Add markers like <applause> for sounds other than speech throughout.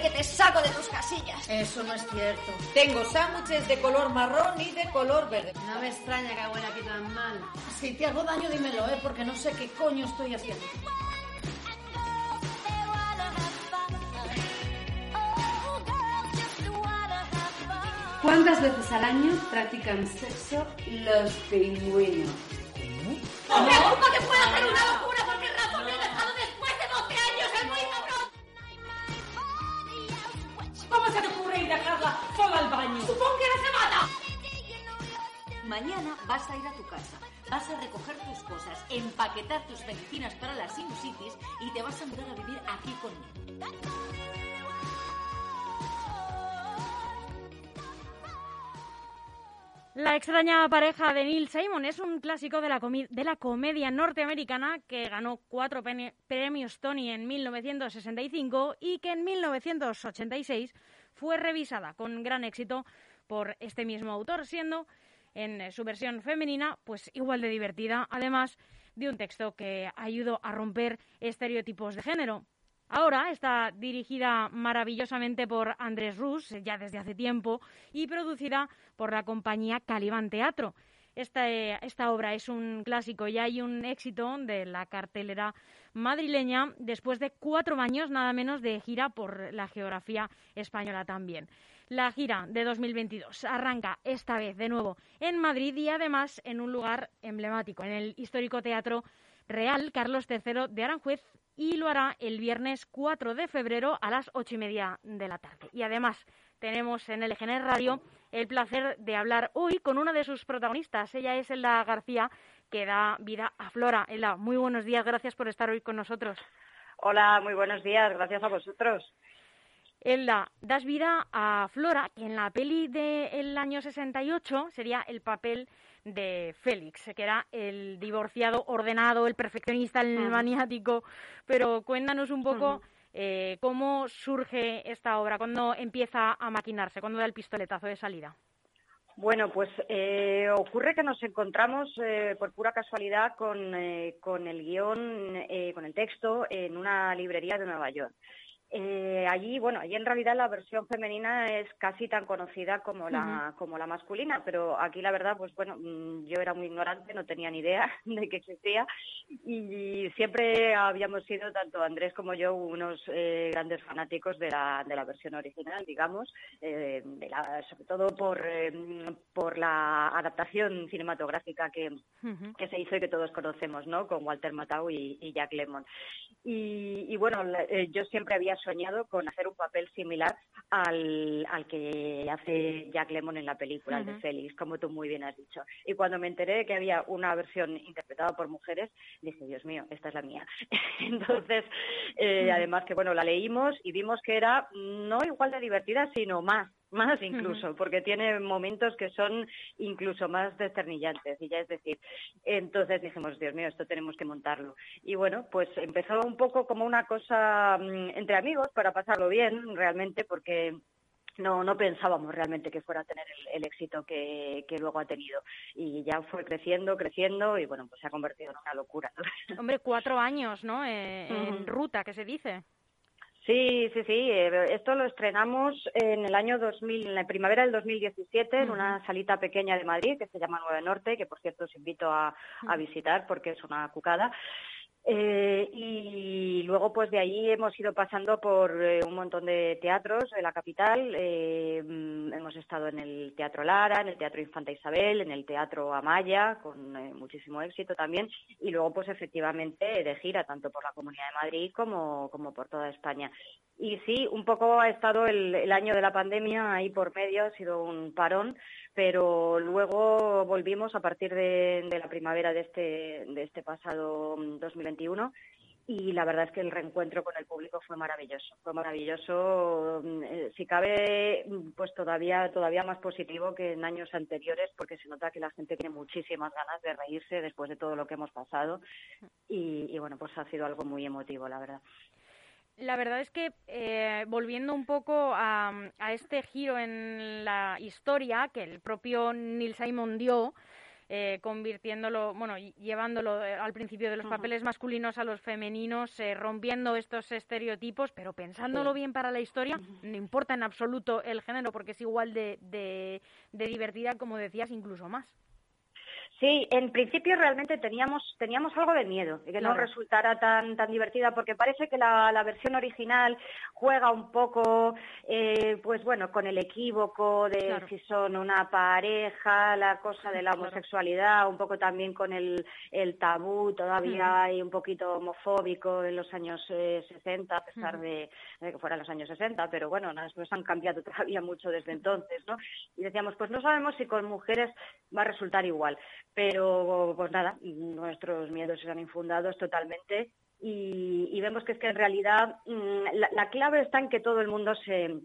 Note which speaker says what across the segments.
Speaker 1: de que te saco de tus casillas.
Speaker 2: Eso no es cierto.
Speaker 3: Tengo sándwiches de color marrón y de color verde.
Speaker 2: No me extraña que huela aquí tan mal. Si te hago daño, dímelo, ¿eh? Porque no sé qué coño estoy haciendo.
Speaker 4: ¿Cuántas veces al año practican sexo los pingüinos?
Speaker 1: ¡No me preocupa que pueda hacer una locura
Speaker 5: Mañana vas a ir a tu casa, vas a recoger tus cosas, empaquetar tus medicinas para la sinusitis y te vas a mudar a vivir aquí conmigo.
Speaker 6: La extraña pareja de Neil Simon es un clásico de la, comedia norteamericana que ganó cuatro premios Tony en 1965 y que en 1986 fue revisada con gran éxito por este mismo autor, siendo en eh, su versión femenina pues igual de divertida, además de un texto que ayudó a romper estereotipos de género. Ahora está dirigida maravillosamente por Andrés Rus, ya desde hace tiempo, y producida por la compañía Caliban Teatro. Esta, eh, esta obra es un clásico y hay un éxito de la cartelera madrileña después de cuatro años nada menos de gira por la geografía española también. La gira de 2022 arranca esta vez de nuevo en Madrid y además en un lugar emblemático, en el histórico Teatro Real Carlos III de Aranjuez y lo hará el viernes 4 de febrero a las ocho y media de la tarde. Y además tenemos en el EGN Radio el placer de hablar hoy con una de sus protagonistas. Ella es Elda García, que da vida a Flora. Elda, muy buenos días, gracias por estar hoy con nosotros.
Speaker 7: Hola, muy buenos días, gracias a vosotros.
Speaker 6: Elda, das vida a Flora, que en la peli del año 68 sería el papel de Félix, que era el divorciado ordenado, el perfeccionista, el
Speaker 7: Ujú.
Speaker 6: maniático. Pero cuéntanos un poco
Speaker 7: Ujú.
Speaker 6: Eh, cómo surge esta obra, cuándo empieza a maquinarse, cuándo da el pistoletazo de salida.
Speaker 7: Bueno, pues eh, ocurre que nos encontramos eh, por pura casualidad con, eh, con el guion, eh, con el texto, en una librería de Nueva York. Eh, allí, bueno, allí en realidad la versión femenina es casi tan conocida como la, como la masculina, pero aquí la verdad, pues bueno, mm, yo era muy ignorante, no tenía ni idea <laughs> de que existía y siempre habíamos sido, tanto Andrés como yo, unos eh, grandes fanáticos de la, de la versión original, digamos, eh, de la, sobre todo por, eh, por la adaptación cinematográfica que,
Speaker 6: Ujú.
Speaker 7: que se hizo y que todos conocemos, ¿no? Con Walter Matthau y, y Jack Lemmon. Y, y bueno, eh, yo siempre había soñado con hacer un papel similar al, al que hace Jack Lemmon en la película, el de. Félix, como tú muy bien has dicho. Y cuando me enteré de que había una versión interpretada por mujeres, dije, Dios mío, esta es la mía. <laughs> Entonces, eh, además que bueno, la leímos y vimos que era no igual de divertida, sino más más incluso, porque tiene momentos que son incluso más desternillantes, y ya es decir, entonces dijimos, Dios mío, esto tenemos que montarlo. Y bueno, pues empezó un poco como una cosa mm, entre amigos para pasarlo bien, realmente, porque no, no pensábamos realmente que fuera a tener el, el éxito que, que luego ha tenido. Y ya fue creciendo, creciendo, y bueno, pues se ha convertido en una locura.
Speaker 6: Hombre, cuatro años, ¿no? Eh, En ruta, que se dice.
Speaker 7: Sí, sí, sí. eh, Esto lo estrenamos en el año 2000, en la primavera del 2017, en una salita pequeña de Madrid que se llama Nueve Norte, que por cierto os invito a, a visitar porque es una cucada. Eh, y luego, pues de ahí hemos ido pasando por eh, un montón de teatros de la capital. Eh, mm, hemos estado en el Teatro Lara, en el Teatro Infanta Isabel, en el Teatro Amaya, con eh, muchísimo éxito también. Y luego, pues efectivamente, de gira, tanto por la Comunidad de Madrid como, como por toda España. Y sí, un poco ha estado el, el año de la pandemia ahí por medio, ha sido un parón, pero luego volvimos a partir de, la primavera de este, de este pasado mm, 2021 y la verdad es que el reencuentro con el público fue maravilloso, fue maravilloso, mm, eh, si cabe, mm, pues todavía, todavía más positivo que en años anteriores porque se nota que la gente tiene muchísimas ganas de reírse después de todo lo que hemos pasado y, y bueno, pues ha sido algo muy emotivo, la verdad.
Speaker 6: La verdad es que, eh, volviendo un poco a, a este giro en la historia que el propio Neil Simon dio, eh, convirtiéndolo, bueno, llevándolo eh, al principio de los papeles masculinos a los femeninos, eh, rompiendo estos estereotipos, pero pensándolo bien para la historia, no importa en absoluto el género, porque es igual de, de, de divertida, como decías, incluso más.
Speaker 7: Sí, en principio realmente teníamos teníamos algo de miedo de que no resultara tan tan divertida porque parece que la, la versión original juega un poco, eh, pues bueno, con el equívoco de si son una pareja, la cosa de la homosexualidad, un poco también con el, el tabú. Todavía hay un poquito homofóbico en los años eh, 60 a pesar de, de, que fueran los años 60, pero bueno, las cosas han cambiado <laughs> todavía mucho desde entonces, ¿no? Y decíamos, pues no sabemos si con mujeres va a resultar igual. Pero, pues nada, nuestros miedos se han infundados totalmente y, y vemos que es que en realidad mm, la, la clave está en que todo el mundo se,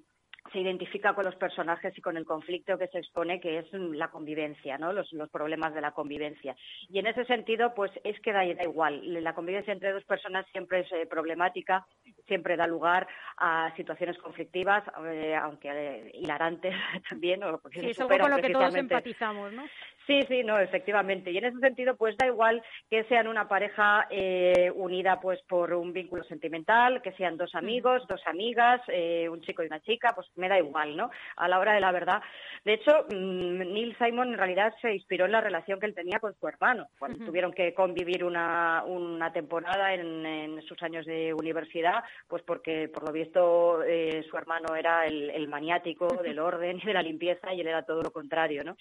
Speaker 7: se identifica con los personajes y con el conflicto que se expone, que es la convivencia, ¿no? Los, los problemas de la convivencia. Y en ese sentido, pues es que da, da igual. La convivencia entre dos personas siempre es eh, problemática, siempre da lugar a situaciones conflictivas, eh, aunque eh, hilarantes <laughs> también. O
Speaker 6: sí, es algo con lo que todos empatizamos, ¿no?
Speaker 7: Sí, sí, no, efectivamente. Y en ese sentido, pues da igual que sean una pareja eh, unida pues por un vínculo sentimental, que sean dos amigos, dos amigas, eh, un chico y una chica, pues me da igual, ¿no? A la hora de la verdad. De hecho, mmm, Neil Simon en realidad se inspiró en la relación que él tenía con su hermano, cuando uh -huh. tuvieron que convivir una, una temporada en, en, sus años de universidad, pues porque por lo visto eh, su hermano era el, el maniático del orden y de la limpieza y él era todo lo contrario, ¿no?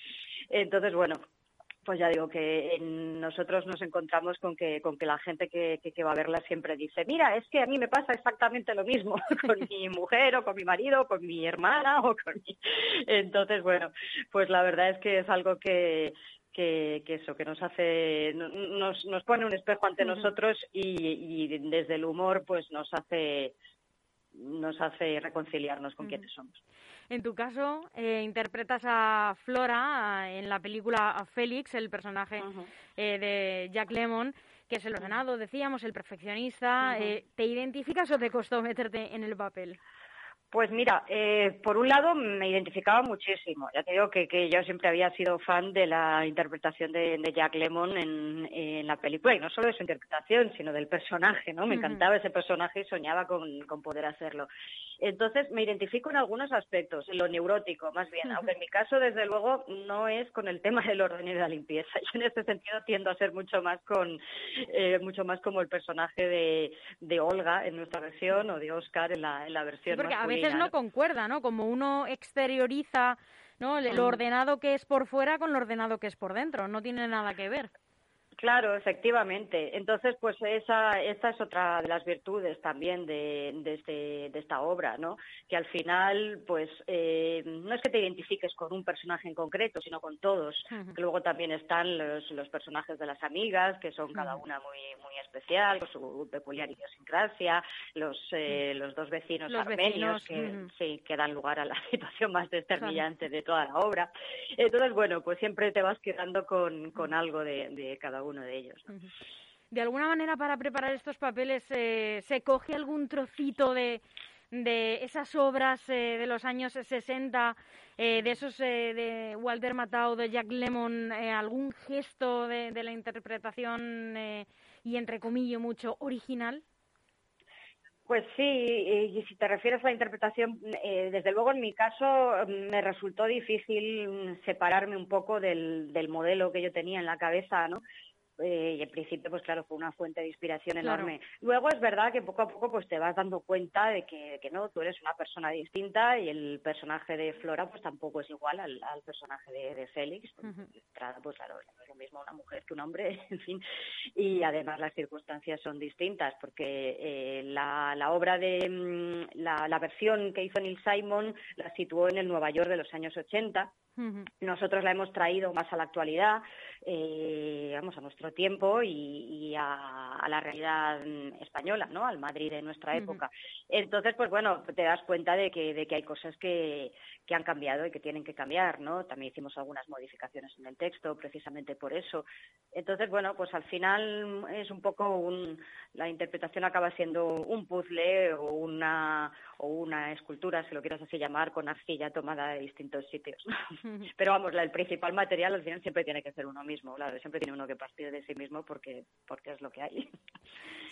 Speaker 7: Entonces, bueno, pues ya digo que nosotros nos encontramos con que, con que la gente que, que, que, va a verla siempre dice, mira, es que a mí me pasa exactamente lo mismo <laughs> con mi mujer o con mi marido o con mi hermana o con mi... Entonces, bueno, pues la verdad es que es algo que, que, que, eso, que nos hace, nos, nos pone un espejo ante nosotros y, y, desde el humor pues nos hace, nos hace reconciliarnos con uh -huh. quienes somos.
Speaker 6: En tu caso, eh, interpretas a Flora en la película Félix, el personaje uh -huh. eh, de Jack Lemmon, que es el ordenado, decíamos, el perfeccionista. Uh -huh. eh, ¿Te identificas o te costó meterte en el papel?
Speaker 7: Pues mira, eh, por un lado me identificaba muchísimo. Ya te digo que, que yo siempre había sido fan de la interpretación de, de Jack Lemmon en, en, la película, y no solo de su interpretación, sino del personaje, ¿no? Me encantaba ese personaje y soñaba con, con, poder hacerlo. Entonces me identifico en algunos aspectos, en lo neurótico más bien, aunque en mi caso, desde luego, no es con el tema del orden y de la limpieza. <laughs> Yo en este sentido tiendo a ser mucho más con, eh, mucho más como el personaje de, de Olga en nuestra versión o de Oscar en la, en la versión
Speaker 6: sí, porque
Speaker 7: masculina
Speaker 6: veces no concuerda, ¿no? Como uno exterioriza ¿no? lo ordenado que es por fuera con lo ordenado que es por dentro, no tiene nada que ver.
Speaker 7: Claro, efectivamente. Entonces, pues esa, esta es otra de las virtudes también de, de, este, de esta obra, ¿no? Que al final, pues, eh, no es que te identifiques con un personaje en concreto, sino con todos. Uh -huh. Luego también están los, los personajes de las amigas, que son cada una muy, muy especial, con su peculiar idiosincrasia, los, eh, los dos vecinos
Speaker 6: los
Speaker 7: armenios
Speaker 6: vecinos,
Speaker 7: que,
Speaker 6: uh -huh.
Speaker 7: sí, que dan lugar a la <laughs> situación más determinante de toda la obra. Entonces, bueno, pues siempre te vas quedando con, con algo de, de cada uno de ellos. ¿no?
Speaker 6: De alguna manera, para preparar estos papeles, eh, ¿se coge algún trocito de, de esas obras eh, de los años 60, eh, de esos eh, de Walter Matthau, de Jack Lemmon, eh, algún gesto de, de la interpretación eh, y, entre comillas, mucho original?
Speaker 7: Pues sí, y si te refieres a la interpretación, eh, desde luego en mi caso me resultó difícil separarme un poco del, del modelo que yo tenía en la cabeza, ¿no? Eh, y en principio, pues claro, fue una fuente de inspiración enorme. Claro. Luego es verdad que poco a poco pues te vas dando cuenta de que, que, no, tú eres una persona distinta y el personaje de Flora pues tampoco es igual al, al personaje de, de Félix. Uh -huh. Pues claro, no es lo mismo una mujer que un hombre, <laughs> en fin. Y además las circunstancias son distintas porque eh, la, la, obra de mm, la, la versión que hizo Neil Simon la situó en el Nueva York de los años 80 nosotros la hemos traído más a la actualidad, eh, vamos, a nuestro tiempo y, y a, a, la realidad española, ¿no? Al Madrid de nuestra época. Uh -huh. Entonces, pues bueno, te das cuenta de que, de que hay cosas que, que han cambiado y que tienen que cambiar, ¿no? También hicimos algunas modificaciones en el texto, precisamente por eso. Entonces, bueno, pues al final es un poco un, la interpretación acaba siendo un puzzle o una, o una escultura, si lo quieres así llamar, con arcilla tomada de distintos sitios. Pero vamos, la, el principal material al final siempre tiene que ser uno mismo, claro, siempre tiene uno que partir de sí mismo porque, porque es lo que hay. <laughs>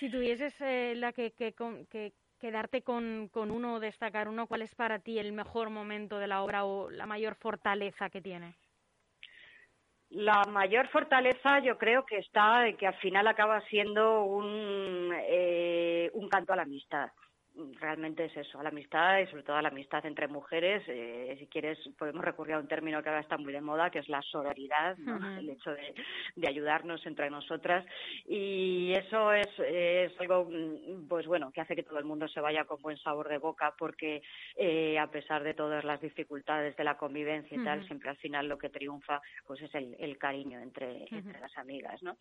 Speaker 6: Si tuvieses eh, la que, que, que quedarte con, con uno o destacar uno, ¿cuál es para ti el mejor momento de la obra o la mayor fortaleza que tiene?
Speaker 7: La mayor fortaleza yo creo que está en que al final acaba siendo un, eh, un canto a la amistad realmente es eso, a la amistad y sobre todo a la amistad entre mujeres. Eh, si quieres, podemos recurrir a un término que ahora está muy de moda, que es la sororidad, el hecho de, de, ayudarnos entre nosotras. Y eso es, es, algo, mm, pues bueno, que hace que todo el mundo se vaya con buen sabor de boca, porque eh, a pesar de todas las dificultades de la convivencia y tal, siempre al final lo que triunfa pues es el, el cariño entre, entre las amigas, ¿no?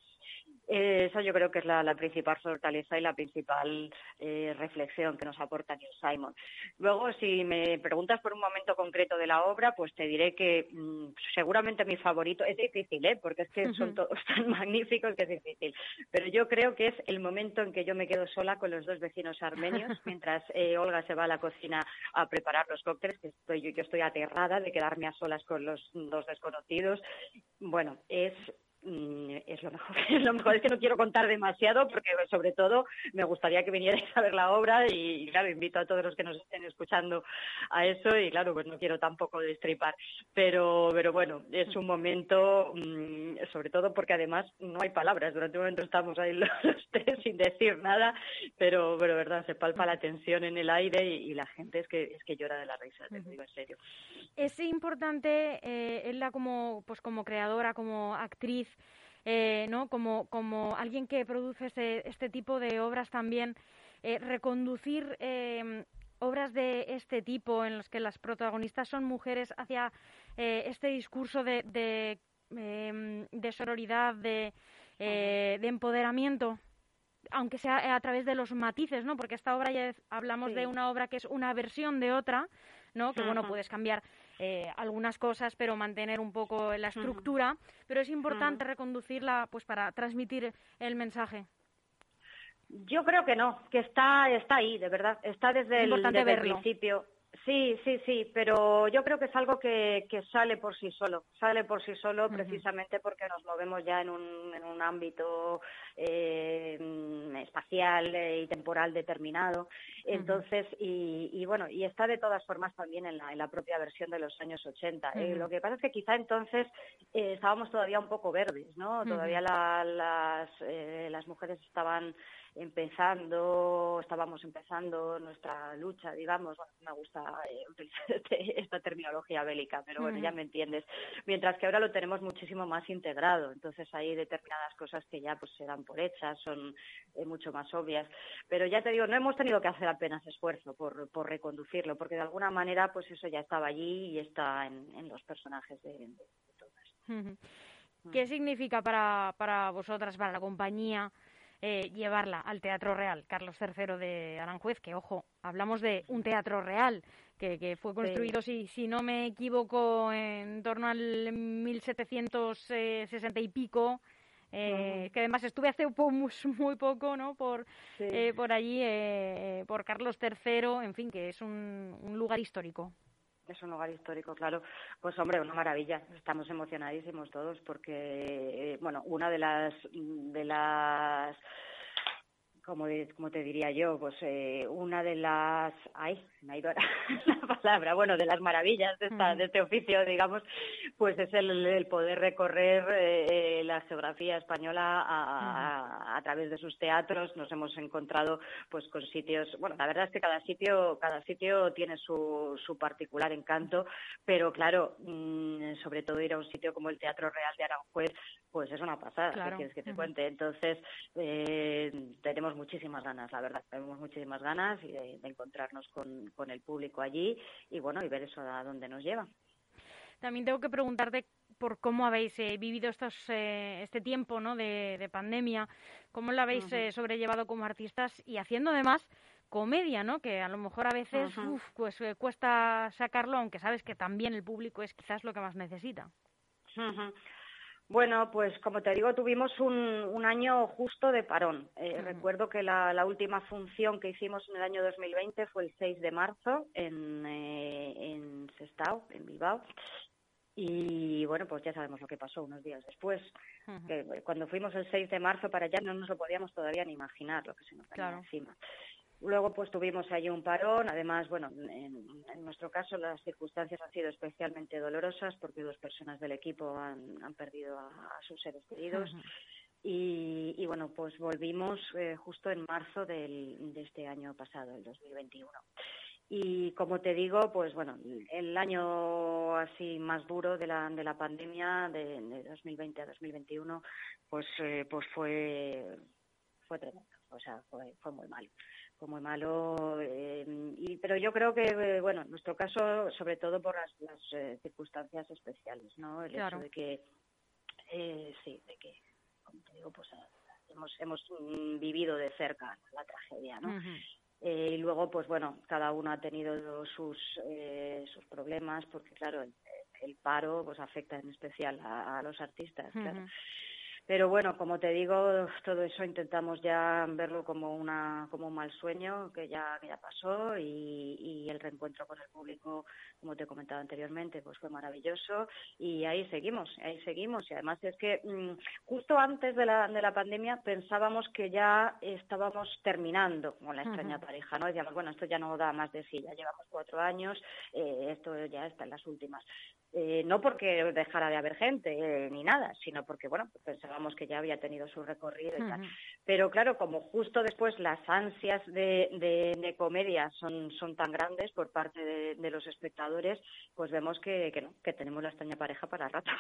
Speaker 7: Eh, eso yo creo que es la, la principal fortaleza y la principal eh, reflexión que nos aporta Neil Simon. Luego, si me preguntas por un momento concreto de la obra, pues te diré que mmm, seguramente mi favorito es difícil, ¿eh? porque es que uh -huh. son todos <laughs> tan magníficos que es difícil. Pero yo creo que es el momento en que yo me quedo sola con los dos vecinos armenios <laughs> mientras eh, Olga se va a la cocina a preparar los cócteles, que estoy, yo, yo estoy aterrada de quedarme a solas con los dos desconocidos. Bueno, es Mm, es lo mejor. <laughs> lo mejor es que no quiero contar demasiado porque sobre todo me gustaría que vinierais a ver la obra y, claro, invito a todos los que nos estén escuchando a eso y claro, pues no quiero tampoco destripar. Pero, pero bueno, es un momento, mmm, sobre todo porque además no hay palabras. Durante un momento estamos ahí <laughs> los, los tres sin decir nada, pero, pero verdad, se palpa la tensión en el aire y, y la gente es que, es que llora de la risa, te digo en serio.
Speaker 6: Es importante, eh, Ella como, pues como creadora, como actriz, eh, ¿no? Como, como alguien que produce este, este tipo de obras también, eh, reconducir eh, obras de este tipo en las que las protagonistas son mujeres hacia eh, este discurso de, de, em, de sororidad, de, de empoderamiento aunque sea a través de los matices, ¿no? Porque esta obra ya hablamos sí. de una obra que es una versión de otra, ¿no? Que bueno, puedes cambiar eh, algunas cosas, pero mantener un poco la estructura, pero es importante reconducirla pues para transmitir el mensaje.
Speaker 7: Yo creo que no, que está está ahí, de verdad, está desde, el, desde el principio. Sí, sí, sí, pero yo creo que es algo que, que sale por sí solo, sale por sí solo uh -huh. precisamente porque nos movemos ya en un, en un ámbito eh, espacial y temporal determinado. Entonces, uh -huh. y, y, bueno, y está de todas formas también en la, en la propia versión de los años 80. Uh -huh. eh, lo que pasa es que quizá entonces eh, estábamos todavía un poco verdes, ¿no? Todavía la, las, eh, las mujeres estaban empezando, estábamos empezando nuestra lucha, digamos, bueno, me gusta eh, <laughs> utilizar este, esta terminología bélica, pero bueno, mm. ya me entiendes. Mientras que ahora lo tenemos muchísimo más integrado, entonces hay determinadas cosas que ya pues se dan por hechas, son eh, mucho más obvias, pero ya te digo, no hemos tenido que hacer apenas esfuerzo por, por reconducirlo, porque de alguna manera pues eso ya estaba allí y está en, en los personajes de, de, de todas.
Speaker 6: Mm. ¿Qué significa para, para vosotras, para la compañía? Eh, llevarla al Teatro Real, Carlos III de Aranjuez, que ojo, hablamos de un teatro real que, que fue construido, sí. si, si no me equivoco, en torno al 1760 y pico. Eh, que además estuve hace muy poco, ¿no? Por, sí. eh, por allí, eh, por Carlos III, en fin, que es un, un lugar histórico
Speaker 7: es un lugar histórico, claro. Pues hombre, una maravilla. Estamos emocionadísimos todos porque, eh, bueno, una de las de las como, como te diría yo, pues eh, una de las, ay, me ha ido la <laughs> palabra, bueno, de las maravillas de, esta, de este oficio, digamos, pues es el, el poder recorrer eh, la geografía española a, a, a, través de sus teatros. Nos hemos encontrado, pues, con sitios, bueno, la verdad es que cada sitio, cada sitio tiene su, su particular encanto, pero claro, mmm, sobre todo ir a un sitio como el Teatro Real de Aranjuez, pues es una pasada, claro. quieres que te cuente? Entonces, eh, tenemos muchísimas ganas, la verdad, tenemos muchísimas ganas de, de encontrarnos con, con, el público allí y bueno, y ver eso a dónde nos lleva.
Speaker 6: También tengo que preguntarte por cómo habéis eh, vivido estos, eh, este tiempo ¿no? de, de, pandemia, cómo lo habéis uh -huh. sobrellevado como artistas y haciendo además comedia, ¿no? Que a lo mejor a veces uh -huh. uf, pues, eh, cuesta sacarlo, aunque sabes que también el público es quizás lo que más necesita.
Speaker 7: Uh -huh. Bueno, pues como te digo, tuvimos un, un año justo de parón. Eh, uh -huh. Recuerdo que la, la, última función que hicimos en el año 2020 fue el 6 de marzo en, eh, en Sestao, en Bilbao. Y bueno, pues ya sabemos lo que pasó unos días después. que cuando fuimos el 6 de marzo para allá no nos lo podíamos todavía ni imaginar lo que se nos venía encima. Luego, pues tuvimos ahí un parón. Además, bueno, en, nuestro caso las circunstancias han sido especialmente dolorosas porque dos personas del equipo han, han perdido a, sus seres queridos. y, y, bueno, pues volvimos eh, justo en marzo del, de este año pasado, el 2021. Y como te digo, pues bueno, el año así más duro de la, de la pandemia, de, de 2020 a 2021, pues, eh, pues fue, fue tremendo. O sea, fue, fue muy malo muy malo. Eh, y, pero yo creo que, eh, bueno, en nuestro caso, sobre todo por las, las eh, circunstancias especiales, ¿no? El hecho de que, sí, de que, como te digo, pues hemos, hemos mm, vivido de cerca la tragedia, ¿no? y luego, pues bueno, cada uno ha tenido sus, sus problemas, porque claro, el, paro pues afecta en especial a, los artistas, claro. Pero bueno, como te digo, todo eso intentamos ya verlo como una como un mal sueño que ya, ya pasó y, y el reencuentro con el público, como te he comentado anteriormente, pues fue maravilloso y ahí seguimos, ahí seguimos y además es que mm, justo antes de la, de la pandemia pensábamos que ya estábamos terminando con la extraña pareja, ¿no? Decíamos, bueno, esto ya no da más de sí, ya llevamos cuatro años, eh, esto ya está en las últimas. Eh, no porque dejara de haber gente eh, ni nada, sino porque, bueno, pensábamos que ya había tenido su recorrido y tal. Pero claro, como justo después las ansias de, de, comedia son, son tan grandes por parte de, los espectadores, pues vemos que, que, no, que tenemos la extraña pareja para rato.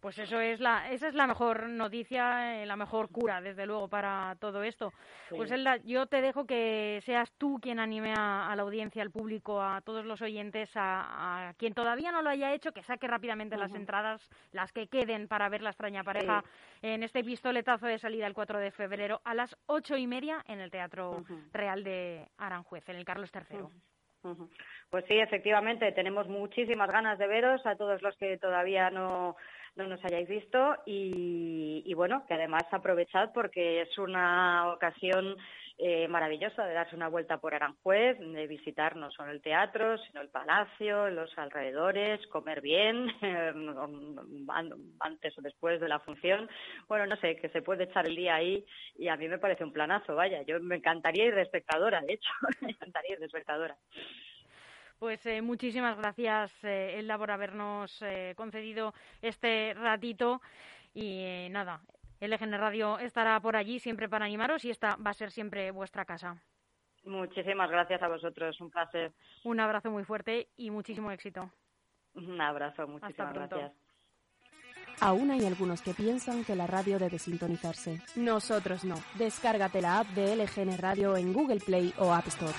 Speaker 6: Pues eso es la, esa es la mejor noticia, eh, la mejor cura, desde luego, para todo esto. Pues Elda, yo te dejo que seas tú quien anime a, la audiencia, al público, a todos los oyentes, a, quien todavía no lo haya hecho, que saque rápidamente las entradas, las que queden para ver la extraña pareja en este pistoletazo de salida el 4 de febrero a las ocho y media en el Teatro Real de Aranjuez, en el Carlos III.
Speaker 7: Pues sí, efectivamente, tenemos muchísimas ganas de veros a todos los que todavía no no nos hayáis visto y, bueno, que además aprovechad porque es una ocasión eh, maravillosa de darse una vuelta por Aranjuez, de visitar no solo el teatro, sino el palacio, los alrededores, comer bien <laughs> antes o después de la función. Bueno, no sé, que se puede echar el día ahí y a mí me parece un planazo, vaya, yo me encantaría ir de espectadora, de hecho, <laughs> me encantaría ir de espectadora.
Speaker 6: Pues eh, muchísimas gracias, eh, Elda, por habernos eh, concedido este ratito. Y nada, LGN Radio estará por allí siempre para animaros y esta va a ser siempre vuestra casa.
Speaker 7: Muchísimas gracias a vosotros, un placer.
Speaker 6: Un abrazo muy fuerte y muchísimo éxito.
Speaker 7: Un abrazo, muchísimas gracias.
Speaker 8: Aún hay algunos que piensan que la radio debe sintonizarse. Nosotros no. Descárgate la app de LGN Radio en Google Play o App Store.